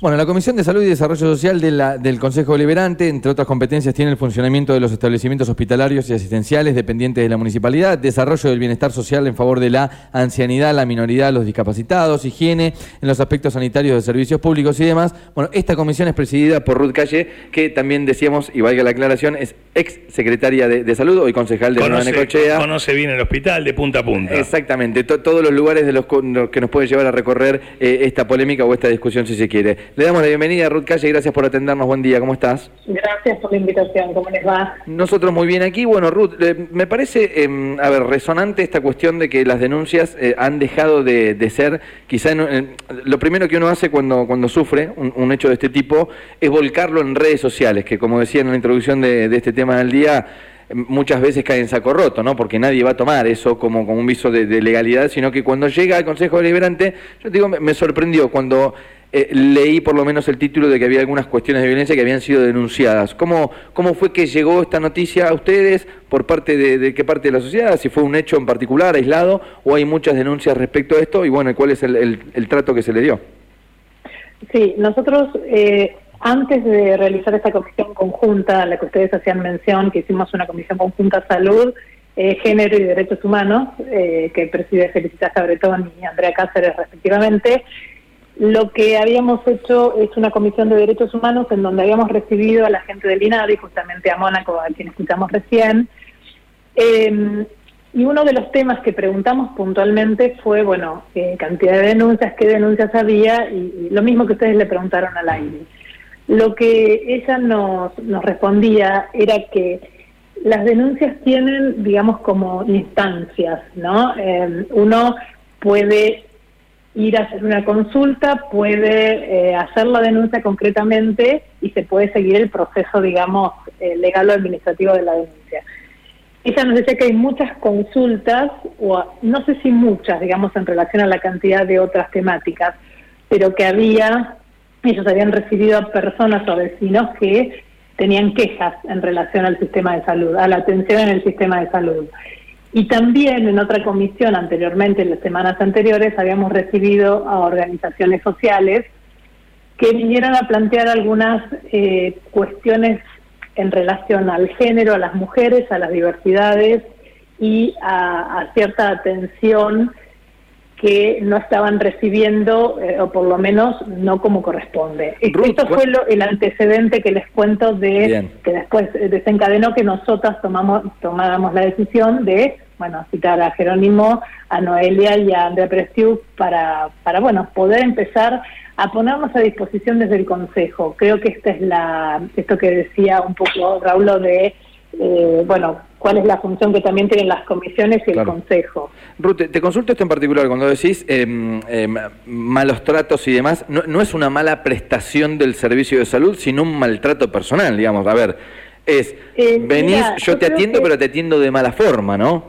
Bueno, la Comisión de Salud y Desarrollo Social de la- del Consejo Deliberante, entre otras competencias, tiene el funcionamiento de los establecimientos hospitalarios y asistenciales dependientes de la municipalidad, desarrollo del bienestar social en favor de la ancianidad, la minoridad, los discapacitados, higiene en los aspectos sanitarios de servicios públicos y demás. Bueno, esta comisión es presidida por Ruth Calle, que también decíamos, y valga la aclaración, es ex secretaria de, de Salud, hoy concejal de Conoce, Necochea. conoce bien el hospital de punta a punta. Exactamente, to- todos los lugares de los que nos pueden llevar a recorrer eh, esta polémica o esta discusión si se quiere. Le damos la bienvenida a Ruth Calle, gracias por atendernos, buen día, ¿cómo estás? Gracias por la invitación, ¿cómo les va? Nosotros muy bien aquí. Bueno, Ruth, eh, me parece, eh, a ver, resonante esta cuestión de que las denuncias eh, han dejado de, de ser, quizá en- lo primero que uno hace cuando, cuando sufre un, un hecho de este tipo es volcarlo en redes sociales, que como decía en la introducción de, de este tema del día, muchas veces cae en saco roto, ¿no? Porque nadie va a tomar eso como, como un viso de, legalidad, sino que cuando llega al Consejo Deliberante, yo digo, me, sorprendió cuando eh, leí por lo menos el título de que había algunas cuestiones de violencia que habían sido denunciadas. ¿Cómo, cómo fue que llegó esta noticia a ustedes? ¿Por parte de, qué parte de la sociedad? ¿Si fue un hecho en particular, aislado? ¿O hay muchas denuncias respecto a esto? Y bueno, ¿cuál es el, el- el trato que se le dio? Sí, nosotros eh, antes de realizar esta comisión conjunta a la que ustedes hacían mención, que hicimos una comisión conjunta salud, eh, género y derechos humanos, eh, que preside Felicitas Cabretón y Andrea Cáceres respectivamente, lo que habíamos hecho es una comisión de derechos humanos en donde habíamos recibido a la gente del INADI, justamente a Mónaco, a quien escuchamos recién, Eh, y uno de los temas que preguntamos puntualmente fue, bueno, eh, cantidad de denuncias, qué denuncias había, y, y lo mismo que ustedes le preguntaron al aire. Lo que ella nos, nos respondía era que las denuncias tienen, digamos, como instancias, ¿no? Eh, uno puede ir a hacer una consulta, puede eh, hacer la denuncia concretamente y se puede seguir el proceso, digamos, eh, legal o administrativo de la denuncia. Ella nos decía que hay muchas consultas, o no sé si muchas, digamos, en relación a la cantidad de otras temáticas, pero que había, ellos habían recibido a personas o vecinos que tenían quejas en relación al sistema de salud, a la atención en el sistema de salud. Y también en otra comisión anteriormente, en las semanas anteriores, habíamos recibido a organizaciones sociales que vinieron a plantear algunas eh, cuestiones en relación al género, a las mujeres, a las diversidades y a, a cierta atención que no estaban recibiendo, eh, o por lo menos no como corresponde. Ruth, Esto ¿cuál- fue lo- el antecedente que les cuento de Bien. que después eh, desencadenó que nosotras tomamos tomáramos la decisión de bueno citar a Jerónimo, a Noelia y a Andrea Prestiu para, para bueno poder empezar a ponernos a disposición desde el Consejo. Creo que esta es la esto que decía un poco Raúl de eh, bueno cuál es la función que también tienen las comisiones y Claro. el Consejo. Ruth, te, te consulto esto en particular, cuando decís em, em, malos tratos y demás, no, no es una mala prestación del servicio de salud, sino un maltrato personal, digamos. A ver, es, Eh, venís, mira, yo yo te atiendo, que- pero te atiendo de mala forma, ¿no?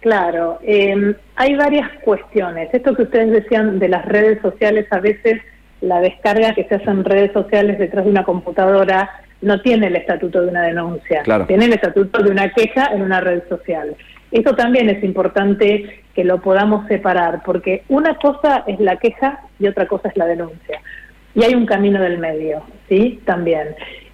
Claro, eh, hay varias cuestiones. Esto que ustedes decían de las redes sociales, a veces la descarga que se hace en redes sociales detrás de una computadora no tiene el estatuto de una denuncia, Claro. tiene el estatuto de una queja en una red social. Esto también es importante que lo podamos separar, porque una cosa es la queja y otra cosa es la denuncia. Y hay un camino del medio, ¿sí? También.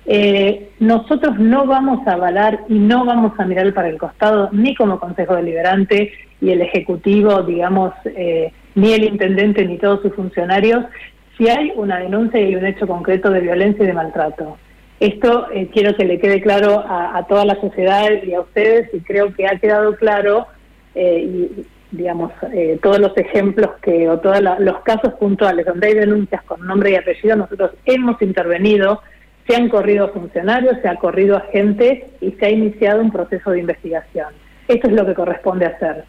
Eh, nosotros no vamos a avalar y no vamos a mirar para el costado, ni como Consejo Deliberante y el Ejecutivo, digamos, eh, ni el Intendente ni todos sus funcionarios, si hay una denuncia y un hecho concreto de violencia y de maltrato. Esto eh, quiero que le quede claro a, a toda la sociedad y a ustedes, y creo que ha quedado claro, eh, y digamos, eh, todos los ejemplos que, o todos los casos puntuales donde hay denuncias con nombre y apellido, nosotros hemos intervenido, se han corrido funcionarios, se ha corrido a y se ha iniciado un proceso de investigación. Esto es lo que corresponde hacer.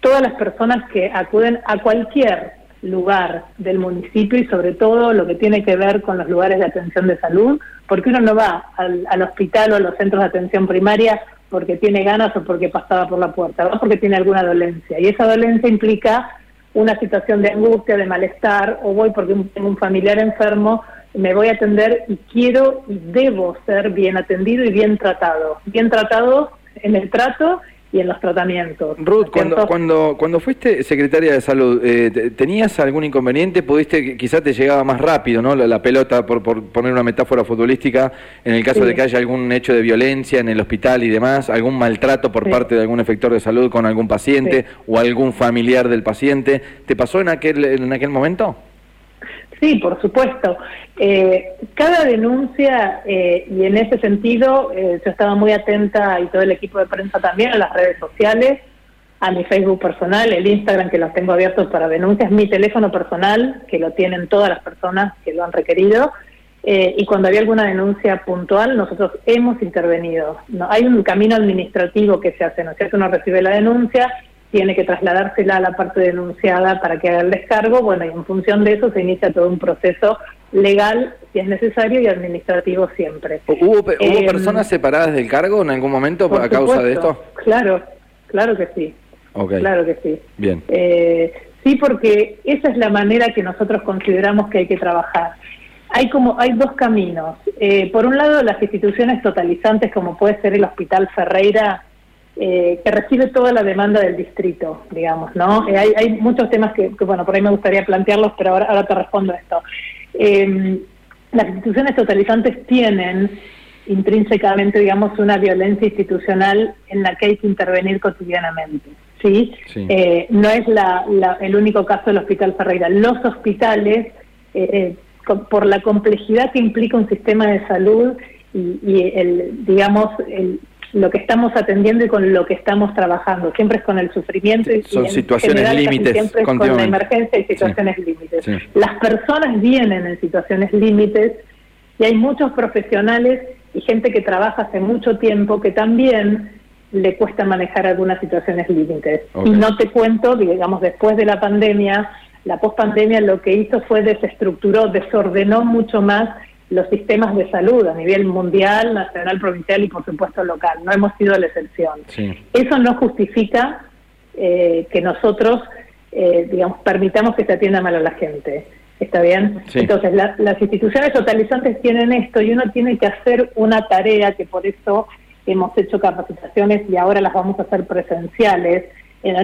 Todas las personas que acuden a cualquier lugar del municipio y sobre todo lo que tiene que ver con los lugares de atención de salud, porque uno no va al, al hospital o a los centros de atención primaria porque tiene ganas o porque pasaba por la puerta, va porque tiene alguna dolencia. Y esa dolencia implica una situación de angustia, de malestar, o voy porque tengo un familiar enfermo, me voy a atender y quiero y debo ser bien atendido y bien tratado. Bien tratado en el trato y en los tratamientos. Ruth, cuando, cuando, cuando fuiste secretaria de salud, eh, ¿tenías algún inconveniente? ¿Pudiste, quizás te llegaba más rápido, ¿no? La, pelota, por, por, poner una metáfora futbolística, en el caso de que haya algún hecho de violencia en el hospital y demás, algún maltrato por parte de algún efector de salud con algún paciente o algún familiar del paciente. ¿Te pasó en aquel, en aquel momento? Sí, por supuesto. Eh, cada denuncia, eh, y en ese sentido, eh, yo estaba muy atenta, y todo el equipo de prensa también, a las redes sociales, a mi Facebook personal, el Instagram que los tengo abiertos para denuncias, mi teléfono personal, que lo tienen todas las personas que lo han requerido, y cuando había alguna denuncia puntual, nosotros hemos intervenido. No, hay un camino administrativo que se hace, ¿no es cierto? Uno recibe la denuncia tiene que trasladársela a la parte denunciada para que haga el descargo, bueno, y en función de eso se inicia todo un proceso legal, si es necesario, y administrativo siempre. ¿Hubo, eh, personas separadas del cargo en algún momento a causa de esto? Claro, claro que sí. Claro que sí. Bien. Eh, sí, porque esa es la manera que nosotros consideramos que hay que trabajar. Hay como hay dos caminos. Eh, por un lado, las instituciones totalizantes, como puede ser el Hospital Ferreira, eh, que recibe toda la demanda del distrito, digamos, ¿no? Eh, hay, hay, muchos temas que, bueno, por ahí me gustaría plantearlos, pero ahora, ahora te respondo esto. Em, las instituciones totalizantes tienen intrínsecamente, digamos, una violencia institucional en la que hay que intervenir cotidianamente. ¿sí? Eh, no es la, el único caso del Hospital Ferreira. Los hospitales, por la complejidad que implica un sistema de salud y, y el, digamos, el, lo que estamos atendiendo y con lo que estamos trabajando. Siempre es con el sufrimiento y, son situaciones límites. Siempre es con la emergencia y situaciones límites. Las personas vienen en situaciones límites y hay muchos profesionales y gente que trabaja hace mucho tiempo que también le cuesta manejar algunas situaciones límites. Y no te cuento, digamos, después de la pandemia, la pospandemia lo que hizo fue desestructuró, desordenó mucho más los sistemas de salud a nivel mundial, nacional, provincial y por supuesto local. No hemos sido la excepción. Eso no justifica eh, que nosotros, eh, digamos, permitamos que se atienda mal a la gente. ¿Está bien? Entonces, las instituciones totalizantes tienen esto y uno tiene que hacer una tarea que por eso hemos hecho capacitaciones y ahora las vamos a hacer presenciales,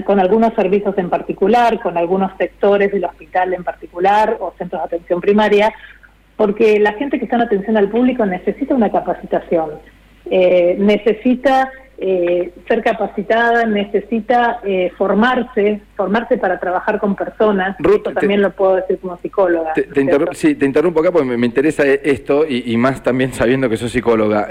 con algunos servicios en particular, con algunos sectores del hospital en particular o centros de atención primaria, porque la gente que está en atención al público necesita una capacitación, eh, necesita eh, ser capacitada, necesita eh, formarse, formarse para trabajar con personas. Esto también lo puedo decir como psicóloga. Te, sí, te interrumpo acá porque me, interesa esto y, y, más también sabiendo que soy psicóloga.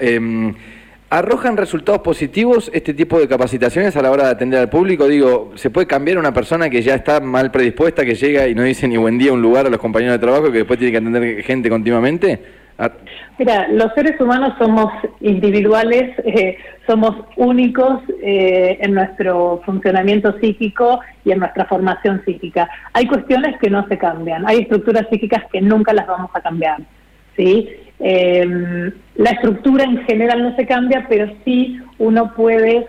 ¿Arrojan resultados positivos este tipo de capacitaciones a la hora de atender al público? Digo, ¿se puede cambiar una persona que ya está mal predispuesta, que llega y no dice ni buen día un lugar a los compañeros de trabajo, que después tiene que atender gente continuamente? Ah. Mira, los seres humanos somos individuales, eh, somos únicos eh, en nuestro funcionamiento psíquico y en nuestra formación psíquica. Hay cuestiones que no se cambian, hay estructuras psíquicas que nunca las vamos a cambiar. ¿Sí? Eh, la estructura en general no se cambia, pero sí uno puede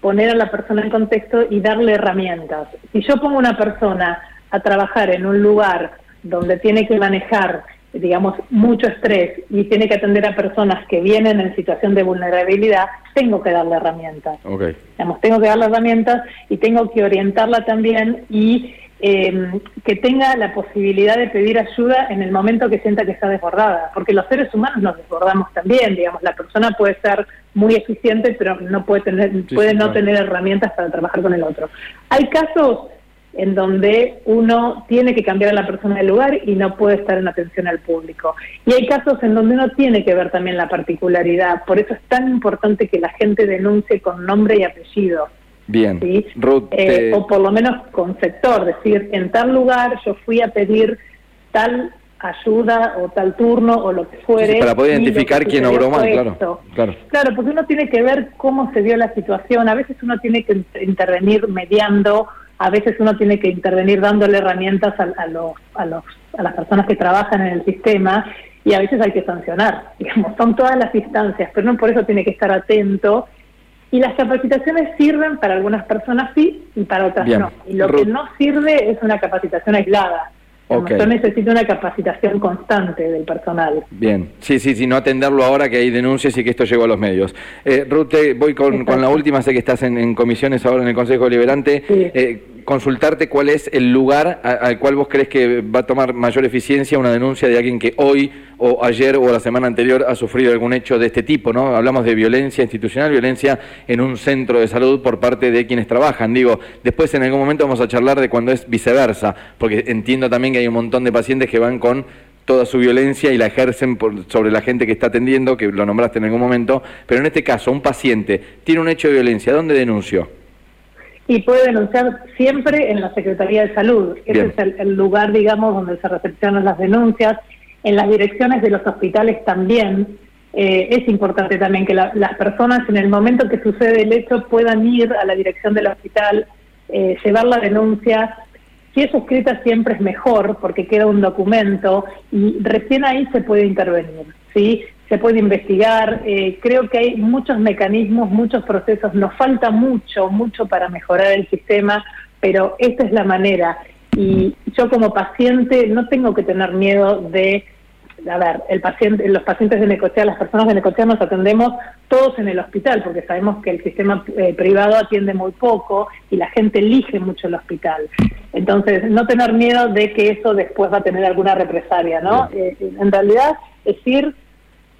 poner a la persona en contexto y darle herramientas. Si yo pongo a una persona a trabajar en un lugar donde tiene que manejar, digamos, mucho estrés y tiene que atender a personas que vienen en situación de vulnerabilidad, tengo que darle herramientas. Okay. Digamos, tengo que darle herramientas y tengo que orientarla también y eh, que tenga la posibilidad de pedir ayuda en el momento que sienta que está desbordada, porque los seres humanos nos desbordamos también, digamos, la persona puede ser muy eficiente, pero no puede tener, puede no tener herramientas para trabajar con el otro. Hay casos en donde uno tiene que cambiar a la persona del lugar y no puede estar en atención al público. Y hay casos en donde uno tiene que ver también la particularidad. Por eso es tan importante que la gente denuncie con nombre y apellido. Bien, eh, o por lo menos con sector, decir, en tal lugar yo fui a pedir tal ayuda o tal turno o lo que fuere. para poder identificar quién obró mal, claro, claro. Claro, porque uno tiene que ver cómo se dio la situación, a veces uno tiene que intervenir mediando, a veces uno tiene que intervenir dándole herramientas a, los, a, los, a las personas que trabajan en el sistema y a veces hay que sancionar, digamos, son todas las instancias, pero no por eso tiene que estar atento y las capacitaciones sirven para algunas personas sí y para otras no. Y lo que no sirve es una capacitación aislada. Ok. Yo necesito una capacitación constante del personal. Bien, sí, sí, sí, no atenderlo ahora que hay denuncias y que esto llegó a los medios. Eh, Ruth, voy con, con la última, sé que estás en, en comisiones ahora en el Consejo Deliberante. Sí. Eh, consultarte cuál es el lugar al cual vos crees que va a tomar mayor eficiencia una denuncia de alguien que hoy o ayer o la semana anterior ha sufrido algún hecho de este tipo, ¿no? Hablamos de violencia institucional, violencia en un centro de salud por parte de quienes trabajan. Digo, después en algún momento vamos a charlar de cuando es viceversa, porque entiendo también que hay un montón de pacientes que van con toda su violencia y la ejercen por- sobre la gente que está atendiendo, que lo nombraste en algún momento, pero en este caso, un paciente tiene un hecho de violencia, ¿dónde denunció? Y puede denunciar siempre en la Secretaría de Salud. Ese es el, el lugar, digamos, donde se recepcionan las denuncias. En las direcciones de los hospitales también. Eh, es importante también que la- las personas en el momento que sucede el hecho puedan ir a la dirección del hospital, eh, llevar la denuncia. Si es escrita siempre es mejor porque queda un documento y recién ahí se puede intervenir, ¿sí? Se puede investigar. eh, creo que hay muchos mecanismos, muchos procesos. Nos falta mucho, mucho para mejorar el sistema, pero esta es la manera. Y yo como paciente no tengo que tener miedo de a ver, el paciente, los pacientes de Necochea, las personas de Necochea nos atendemos todos en el hospital, porque sabemos que el sistema eh, privado atiende muy poco y la gente elige mucho el hospital. Entonces, no tener miedo de que eso después va a tener alguna represalia, ¿no? Eh, en realidad, es ir,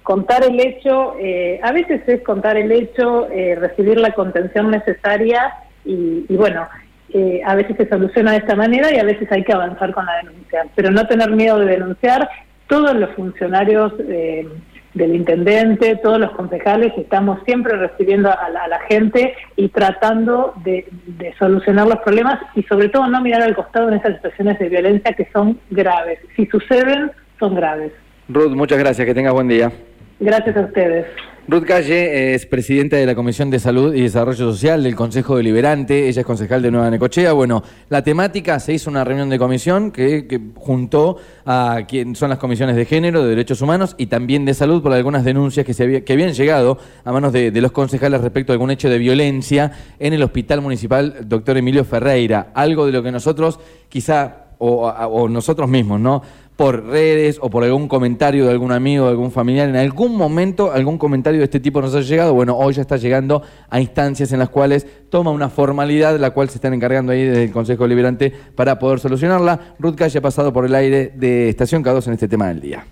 contar el hecho, eh, a veces es contar el hecho, eh, recibir la contención necesaria y, y bueno, eh, a veces se soluciona de esta manera y a veces hay que avanzar con la denuncia. Pero no tener miedo de denunciar, todos los funcionarios eh, del intendente, todos los concejales, estamos siempre recibiendo a la, a la gente y tratando de, de solucionar los problemas y sobre todo no mirar al costado en esas situaciones de violencia que son graves. Si suceden, son graves. Ruth, muchas gracias, que tengas buen día. Gracias a ustedes. Ruth Calle es presidenta de la Comisión de Salud y Desarrollo Social del Consejo Deliberante, ella es concejal de Nueva Necochea. Bueno, la temática, se hizo una reunión de comisión que, juntó a quien son las comisiones de género, de derechos humanos y también de salud por algunas denuncias que, se había- que habían llegado a manos de, los concejales respecto a algún hecho de violencia en el Hospital Municipal Doctor Emilio Ferreira. Algo de lo que nosotros quizá, o nosotros mismos, ¿no? Por redes o por algún comentario de algún amigo, de algún familiar, en algún momento algún comentario de este tipo nos ha llegado, bueno, hoy ya está llegando a instancias en las cuales toma una formalidad, la cual se están encargando ahí desde el Consejo Deliberante para poder solucionarla. Ruth Calle ha pasado por el aire de Estación K2 en este tema del día.